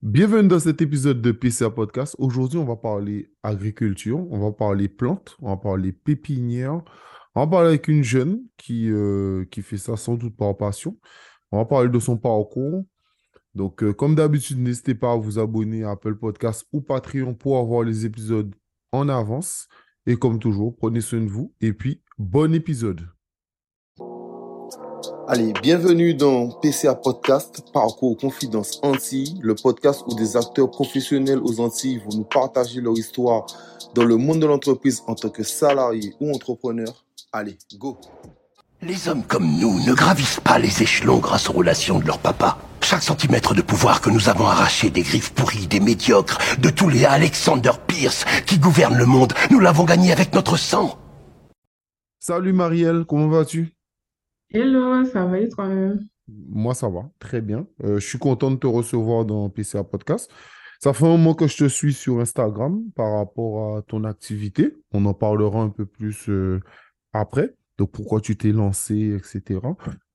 Bienvenue dans cet épisode de PCA Podcast. Aujourd'hui, on va parler agriculture, on va parler plantes, on va parler pépinière. On va parler avec une jeune qui, euh, qui fait ça sans doute par passion. On va parler de son parcours. Donc, euh, comme d'habitude, n'hésitez pas à vous abonner à Apple Podcast ou Patreon pour avoir les épisodes en avance. Et comme toujours, prenez soin de vous. Et puis, bon épisode. Allez, bienvenue dans PCA Podcast, Parcours Confidence Antilles, le podcast où des acteurs professionnels aux Antilles vont nous partager leur histoire dans le monde de l'entreprise en tant que salariés ou entrepreneurs. Allez, go Les hommes comme nous ne gravissent pas les échelons grâce aux relations de leur papa. Chaque centimètre de pouvoir que nous avons arraché des griffes pourries, des médiocres, de tous les Alexander Pierce qui gouvernent le monde, nous l'avons gagné avec notre sang. Salut Marielle, comment vas-tu? Hello, ça va et toi-même? Moi, ça va, très bien. Euh, je suis content de te recevoir dans PCA Podcast. Ça fait un moment que je te suis sur Instagram par rapport à ton activité. On en parlera un peu plus euh, après, de pourquoi tu t'es lancé, etc.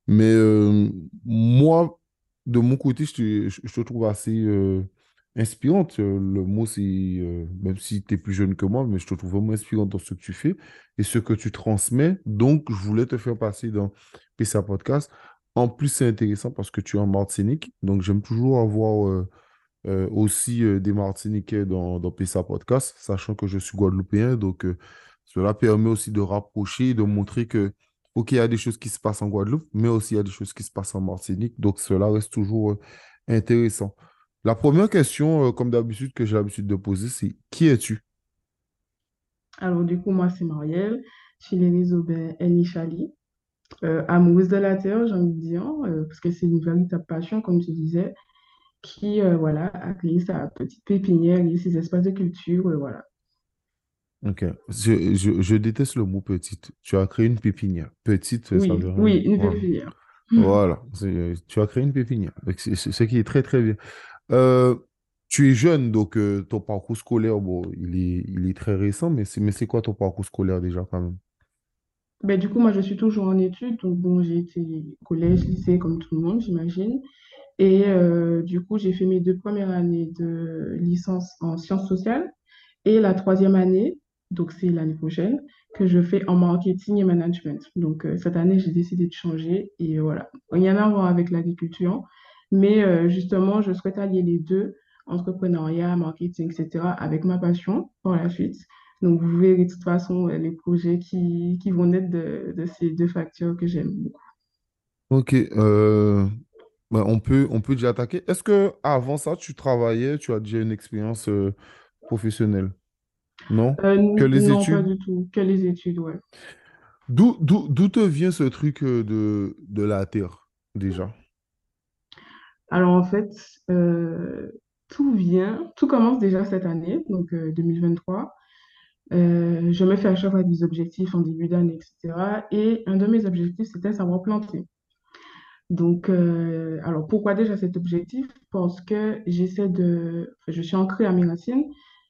Mais euh, moi, de mon côté, je te, trouve assez euh, inspirante. Euh, Le mot, c'est, euh, même si tu es plus jeune que moi, mais je te trouve vraiment inspirante dans ce que tu fais et ce que tu transmets. Donc, je voulais te faire passer dans PCA Podcast. En plus, c'est intéressant parce que tu es en Martinique. Donc, j'aime toujours avoir euh, aussi des Martiniquais dans, dans PCA Podcast, sachant que je suis Guadeloupéen. Donc, cela permet aussi de rapprocher de montrer que, OK, il y a des choses qui se passent en Guadeloupe, mais aussi il y a des choses qui se passent en Martinique. Donc, cela reste toujours intéressant. La première question, euh, comme d'habitude, que j'ai l'habitude de poser, c'est qui es-tu? Alors, du coup, moi, c'est Marielle. Je suis l'aînée d'Aubin Chali. Euh, amoureuse de la terre, j'ai envie de dire, euh, parce que c'est une véritable passion, comme tu disais, qui, euh, voilà, a créé sa petite pépinière et ses espaces de culture, voilà. Ok. Je, je- je déteste le mot petite. Tu as créé une pépinière. Petite, ça Oui, veut rien oui, une Voilà. pépinière. Voilà. C'est- Tu as créé une pépinière. C'est- ce qui est très, très bien. Euh, tu es jeune, donc euh, ton parcours scolaire, bon, il est, très récent, mais c'est quoi ton parcours scolaire déjà quand même? Ben, du coup, moi, je suis toujours en études, donc bon, j'ai été collège, lycée, comme tout le monde, j'imagine. Et euh, du coup, j'ai fait mes deux premières années de licence en sciences sociales et la troisième année, donc c'est l'année prochaine, que je fais en marketing et management. Donc cette année, j'ai décidé de changer et voilà. Rien à voir avec l'agriculture, mais euh, justement, je souhaite allier les deux, entrepreneuriat, marketing, etc., avec ma passion par la suite. Donc vous verrez de toute façon euh, les projets qui, qui vont naître de, de ces deux facteurs que j'aime beaucoup. Ok. euh, ben, on peut, on peut déjà attaquer. Est-ce que avant ça, tu travaillais, tu as déjà une expérience euh, professionnelle? Non? Euh, Que les non, pas études? du tout. Que les études, ouais. D'où, te vient ce truc de, de la terre, déjà? Alors en fait, euh, tout vient, tout commence déjà cette année, donc euh, 2023. Euh, je me fais à chaque fois des objectifs en début d'année, etc. Et un de mes objectifs, c'était savoir planter. Donc, euh, alors pourquoi déjà cet objectif? Parce que j'essaie de, je suis ancrée à mes racines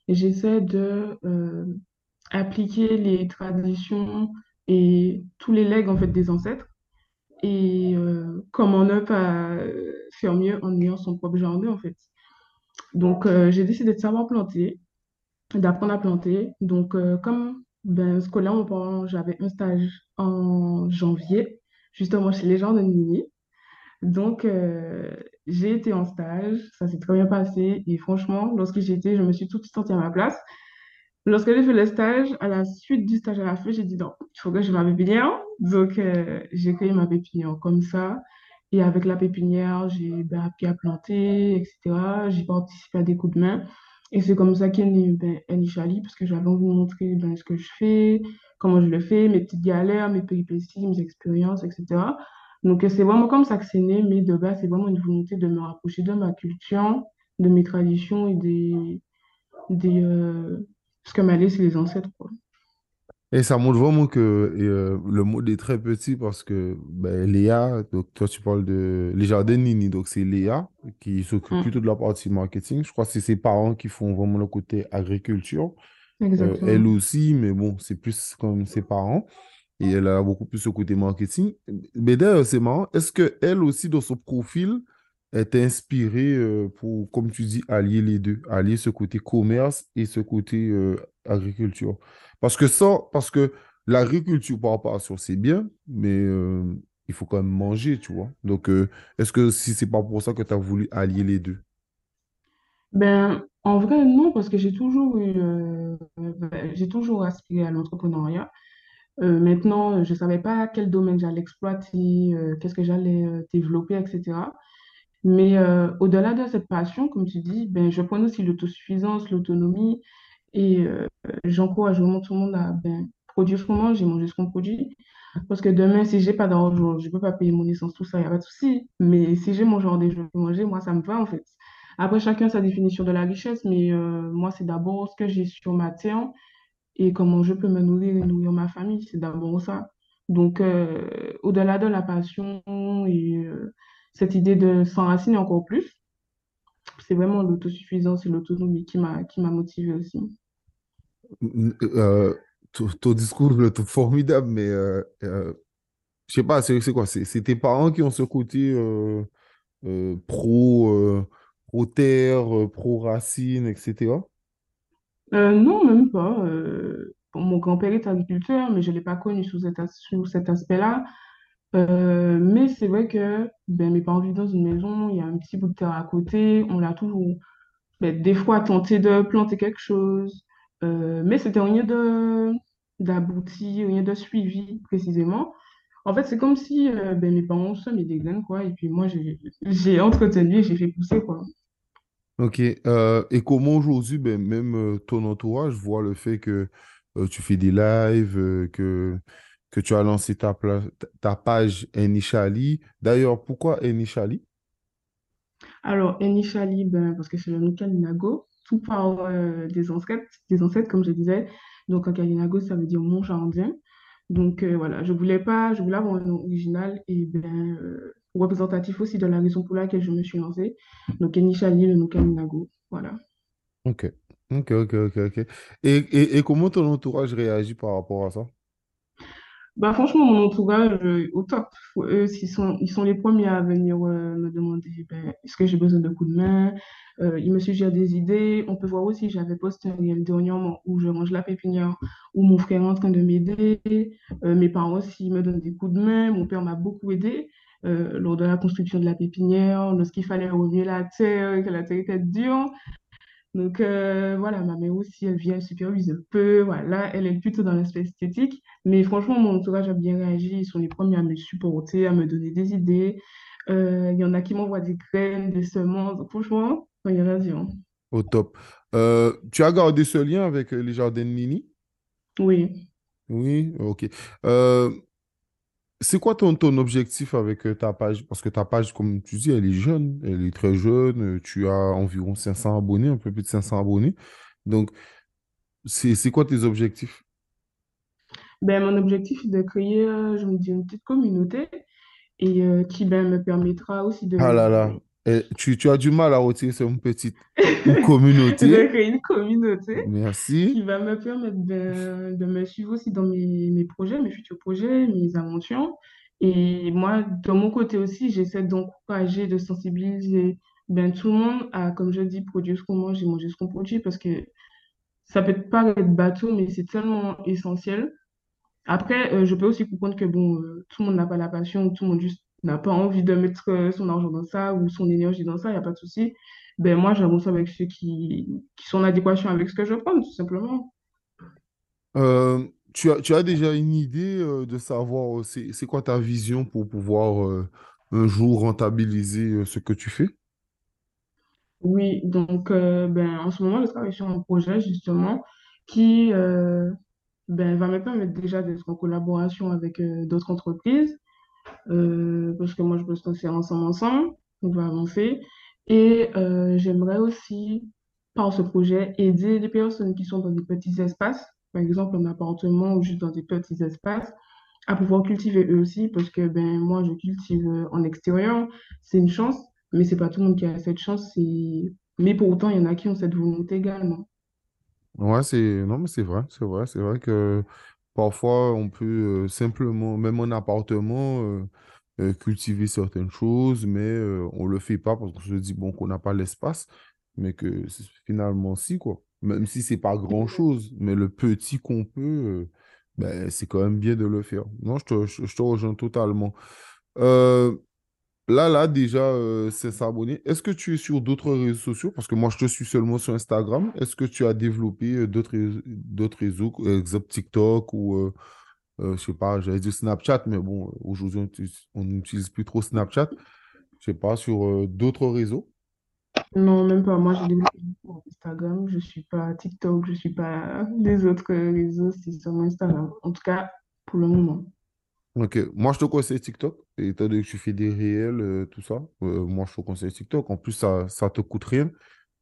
et j'essaie de euh, appliquer les traditions et tous les legs en fait des ancêtres et euh, comment ne pas euh, faire mieux en ayant son propre jardin en fait. Donc, euh, j'ai décidé de savoir planter, d'apprendre à planter. Donc, euh, comme ben, scolairement, j'avais un stage en janvier, justement chez les gens de Nini. Donc, j'ai été en stage, ça s'est très bien passé. Et franchement, lorsque j'y étais, je me suis tout de suite sentie à ma place. Lorsque j'ai fait le stage, à la suite du stage à la fin, j'ai dit non, il faut que j'ai ma pépinière. Donc, euh, j'ai créé ma pépinière comme ça. Et avec la pépinière, j'ai ben, appris à planter, etc. J'ai participé à des coups de main. Et c'est comme ça qu'est né ben, Anishali, parce que j'avais envie de montrer ben, ce que je fais, comment je le fais, mes petites galères, mes péripéties, mes expériences, etc. Donc, c'est vraiment comme ça que c'est né, mais de base, c'est vraiment une volonté de me rapprocher de ma culture, de mes traditions et des, des, euh, ce que m'a laissé les ancêtres, quoi. Et ça montre vraiment que euh, le monde est très petit parce que ben, Léa, donc toi tu parles de les jardins Nini, donc c'est Léa qui s'occupe Mm, plutôt de la partie marketing. Je crois que c'est ses parents qui font vraiment le côté agriculture. Euh, elle aussi, mais bon, c'est plus comme ses parents. Et elle a beaucoup plus ce côté marketing. Mais d'ailleurs, c'est marrant. Est-ce que elle aussi, dans son profil, t'a inspiré euh, pour, comme tu dis, allier les deux, allier ce côté commerce et ce côté euh, agriculture. Parce que ça, parce que l'agriculture par rapport à ça, c'est bien, mais euh, il faut quand même manger, tu vois. Donc, est-ce que si c'est pas pour ça que tu as voulu allier les deux? Ben, en vrai, non, parce que j'ai toujours eu, ben, j'ai toujours aspiré à l'entrepreneuriat. Maintenant, je ne savais pas quel domaine j'allais exploiter, qu'est-ce que j'allais développer, etc. Mais euh, au-delà de cette passion, comme tu dis, ben, je prends aussi l'autosuffisance, l'autonomie et euh, j'encourage vraiment tout le monde à ben, produire ce qu'on mange et manger ce qu'on produit. Parce que demain, si j'ai pas d'argent, je peux pas payer mon essence, tout ça, il n'y a pas de souci. Mais si j'ai mon genre de je peux manger, moi, ça me va en fait. Après, chacun sa définition de la richesse, mais euh, moi, c'est d'abord ce que j'ai sur ma terre et comment je peux me nourrir et nourrir ma famille. C'est d'abord ça. Donc, au-delà de la passion et cette idée de s'enraciner encore plus, c'est vraiment l'autosuffisance et l'autonomie qui m'a qui m'a motivée aussi. Euh, ton, discours, le formidable, mais euh, euh, je sais pas, c'est quoi? C'est tes parents qui ont ce côté euh, euh, pro, euh, pro terre, pro racine, etc. Non, même pas. Bon, mon grand-père est agriculteur, mais je ne l'ai pas connu sous cet, as- sous cet aspect-là. Euh, mais c'est vrai que ben, mes parents vivent dans une maison, il y a un petit bout de terre à côté, on l'a toujours ben, des fois tenté de planter quelque chose, euh, mais c'était rien de d'abouti, rien de suivi précisément. En fait, c'est comme si euh, ben, mes parents ont semé des graines, quoi, et puis moi, j'ai entretenu et j'ai fait pousser, quoi. Ok. et comment aujourd'hui, ben, même ton entourage voit le fait que tu fais des lives, que, que tu as lancé ta, page Enishali. D'ailleurs, pourquoi Enishali? Alors, Enishali, ben, parce que c'est le nom Kalinago, tout part euh, des ancêtres, des ancêtres, comme je disais. Donc, en Kalinago, ça veut dire mon jardin. Donc, euh, voilà, je voulais pas, je voulais avoir un nom original et ben, euh, représentatif aussi de la raison pour laquelle je me suis lancée. Donc, Enishali, le nom Kalinago. Voilà. Ok. Ok, ok, ok, ok. Et, et, et comment ton entourage réagit par rapport à ça? Bah, franchement, mon entourage, euh, au top. Eux, ils sont, ils sont les premiers à venir euh, me demander ben, est-ce que j'ai besoin de coups de main? Euh, ils me suggèrent des idées. On peut voir aussi, j'avais posté un reel dernièrement où je range la pépinière, où mon frère est en train de m'aider. Euh, mes parents aussi me donnent des coups de main. Mon père m'a beaucoup aidé lors de la construction de la pépinière, lorsqu'il fallait remuer la terre, que la terre était dure. Donc euh, voilà, ma mère aussi, elle vient, elle supervise un peu. Voilà, elle est plutôt dans l'aspect esthétique. Mais franchement, mon entourage a bien réagi. Ils sont les premiers à me supporter, à me donner des idées. Euh, Il y en a qui m'envoient des graines, des semences. Donc, franchement, il n'y a rien à dire. Au top. Euh, tu as gardé ce lien avec les jardins de Nini? Oui. Oui, ok. C'est quoi ton, ton objectif avec euh, ta page? Parce que ta page, comme tu dis, elle est jeune, elle est très jeune. euh, Tu as environ 500 abonnés, un peu plus de 500 abonnés. Donc, c'est, c'est quoi tes objectifs? Ben, mon objectif est de créer, euh, je me dis, une petite communauté et euh, qui ben, me permettra aussi Ah de, là là, Eh, tu, tu as du mal à retirer sur une petite une communauté. créer une communauté qui Merci. va me permettre de, de me suivre aussi dans mes, mes projets, mes futurs projets, mes aventures. Et moi, de mon côté aussi, j'essaie d'encourager, de sensibiliser ben, tout le monde à, comme je dis, produire ce qu'on mange et manger ce qu'on produit parce que ça peut paraître bateau, mais c'est tellement essentiel. Après, euh, je peux aussi comprendre que bon, euh, tout le monde n'a pas la passion, tout le monde juste n'a pas envie de mettre euh, son argent dans ça ou son énergie dans ça, il n'y a pas de souci. Ben, moi, j'avance avec ceux qui, qui sont en adéquation avec ce que je prends, tout simplement. Euh, tu as, tu as déjà une idée euh, de savoir c'est, quoi ta vision pour pouvoir euh, un jour rentabiliser ce que tu fais? Oui, donc euh, ben, en ce moment, je travaille sur un projet justement qui ben, va me permettre déjà d'être en collaboration avec d'autres entreprises, parce que moi, je peux se lancer ensemble, ensemble, on va avancer. Et euh, j'aimerais aussi, par ce projet, aider les personnes qui sont dans des petits espaces, par exemple un appartement ou juste dans des petits espaces, à pouvoir cultiver eux aussi, parce que ben, moi, je cultive euh, en extérieur, c'est une chance, mais c'est pas tout le monde qui a cette chance. c'est- Mais pour autant, il y en a qui ont cette volonté également. Ouais, c'est c'est vrai, c'est vrai, c'est vrai que parfois on peut euh, simplement, même en appartement, euh, euh, cultiver certaines choses, mais on le fait pas parce qu'on se dit, bon, qu'on n'a pas l'espace, mais que c'est- finalement, si, quoi. Même si c'est pas grand-chose, mais le petit qu'on peut, ben, c'est quand même bien de le faire. Non, je te, je, je te rejoins totalement. Euh, là, là, déjà, euh, c'est s'abonner. Est-ce que tu es sur d'autres réseaux sociaux? Parce que moi, je te suis seulement sur Instagram. Est-ce que tu as développé euh, d'autres réseaux, euh, exemple TikTok ou je sais pas, j'allais dire Snapchat, mais bon, aujourd'hui, on utilise- on n'utilise plus trop Snapchat. Je sais pas, sur d'autres réseaux? Non, même pas. Moi, j'ai développé sur Instagram. Je suis pas TikTok. Je suis pas les autres réseaux. C'est seulement Instagram. En tout cas, pour le moment. Ok, moi je te conseille TikTok, et étant donné que tu fais des réels, euh, tout ça, euh, moi je te conseille TikTok. En plus, ça, ça te coûte rien.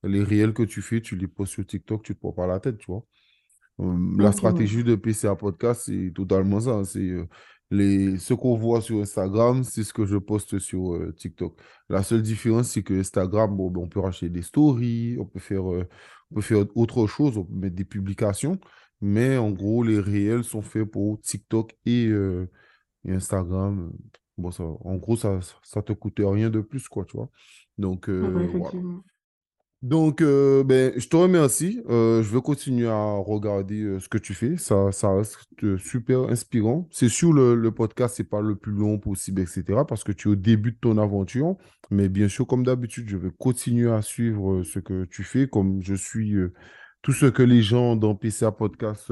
Les réels que tu fais, tu les postes sur TikTok, tu te prends pas la tête, tu vois. Euh, la stratégie de PCA Podcast, c'est totalement ça. hein. C'est les, ce qu'on voit sur Instagram, c'est ce que je poste sur euh, TikTok. La seule différence, c'est que Instagram, bon, ben, on peut racheter des stories, on peut faire, euh, on peut faire autre chose, on peut mettre des publications, mais en gros, les réels sont faits pour TikTok et, euh, et Instagram. Bon, ça, en gros, ça, ça te coûte rien de plus, quoi, tu vois. Donc, euh, voilà. Donc, euh, ben, je te remercie. Euh, je vais continuer à regarder ce que tu fais. Ça, ça reste super inspirant. C'est sûr, le, le podcast, c'est pas le plus long possible, etc. Parce que tu es au début de ton aventure. Mais bien sûr, comme d'habitude, je vais continuer à suivre ce que tu fais, comme je suis tout ce que les gens dans PCA Podcast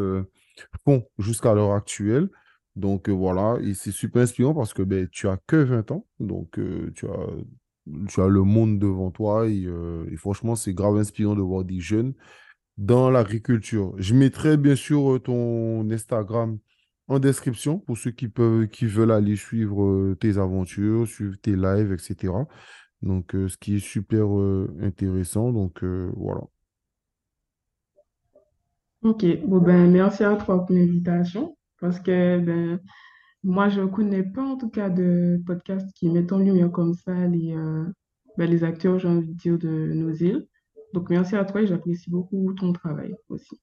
font jusqu'à l'heure actuelle. Donc, euh, voilà. C'est super inspirant parce que ben, tu as que 20 ans. Donc, euh, tu as le monde devant toi et, euh, et franchement, c'est grave inspirant de voir des jeunes dans l'agriculture. Je mettrai bien sûr ton Instagram en description pour ceux qui peuvent, veulent aller suivre tes aventures, suivre tes lives, etc. Donc, ce qui est super intéressant. Donc, voilà. Ok. Bon, ben, merci à toi pour l'invitation. Parce que, ben, moi, je ne connais pas en tout cas de podcast qui mettent en lumière comme ça les, euh, ben, les acteurs, j'ai envie de dire, de nos îles. Donc, merci à toi et j'apprécie beaucoup ton travail aussi.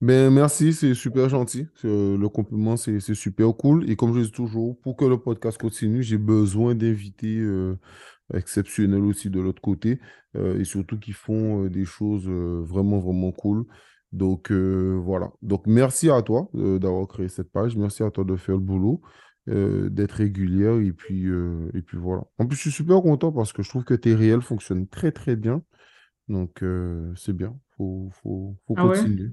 Ben, merci, c'est super gentil. Le compliment, c'est super cool. Et comme je dis toujours, pour que le podcast continue, j'ai besoin d'invités euh, exceptionnels aussi de l'autre côté euh, et surtout qui font euh, des choses vraiment, vraiment cool. Donc, euh, voilà. Donc, merci à toi euh, d'avoir créé cette page. Merci à toi de faire le boulot, euh, d'être régulière. Et puis, et puis voilà. En plus, je suis super content parce que je trouve que tes réels fonctionnent très, très bien. Donc, c'est bien. Faut, faut, faut Ah ouais? continuer.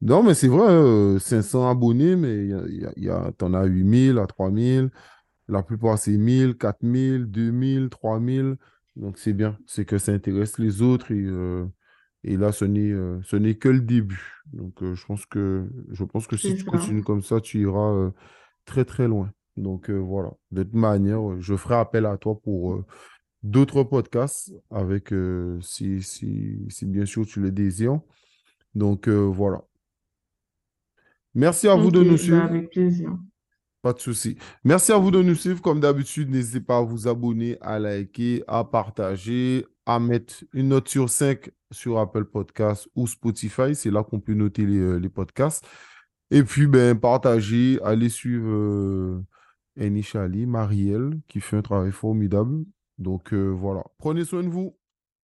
Non, mais c'est vrai, euh, 500 abonnés, mais y a, y a, t'en as 8000 à 3000. La plupart, c'est 1000, 4000, 2000, 3000. Donc, c'est bien. C'est que ça intéresse les autres. Et, et là, ce n'est euh, ce n'est que le début. Donc, euh, je pense que, je pense que si C'est tu ça. continues comme ça, tu iras euh, très, très loin. Donc, voilà. De toute manière, je ferai appel à toi pour d'autres podcasts avec, si, si, si bien sûr tu le désires. Donc, voilà. Merci à vous de nous ben, suivre. avec plaisir. Pas de souci. Merci à vous de nous suivre. Comme d'habitude, n'hésitez pas à vous abonner, à liker, à partager, à mettre une note sur 5 sur Apple Podcasts ou Spotify. C'est là qu'on peut noter les, euh, les podcasts. Et puis, ben, partagez, allez suivre euh, Eni Chali, Marielle, qui fait un travail formidable. Donc, euh, voilà. Prenez soin de vous.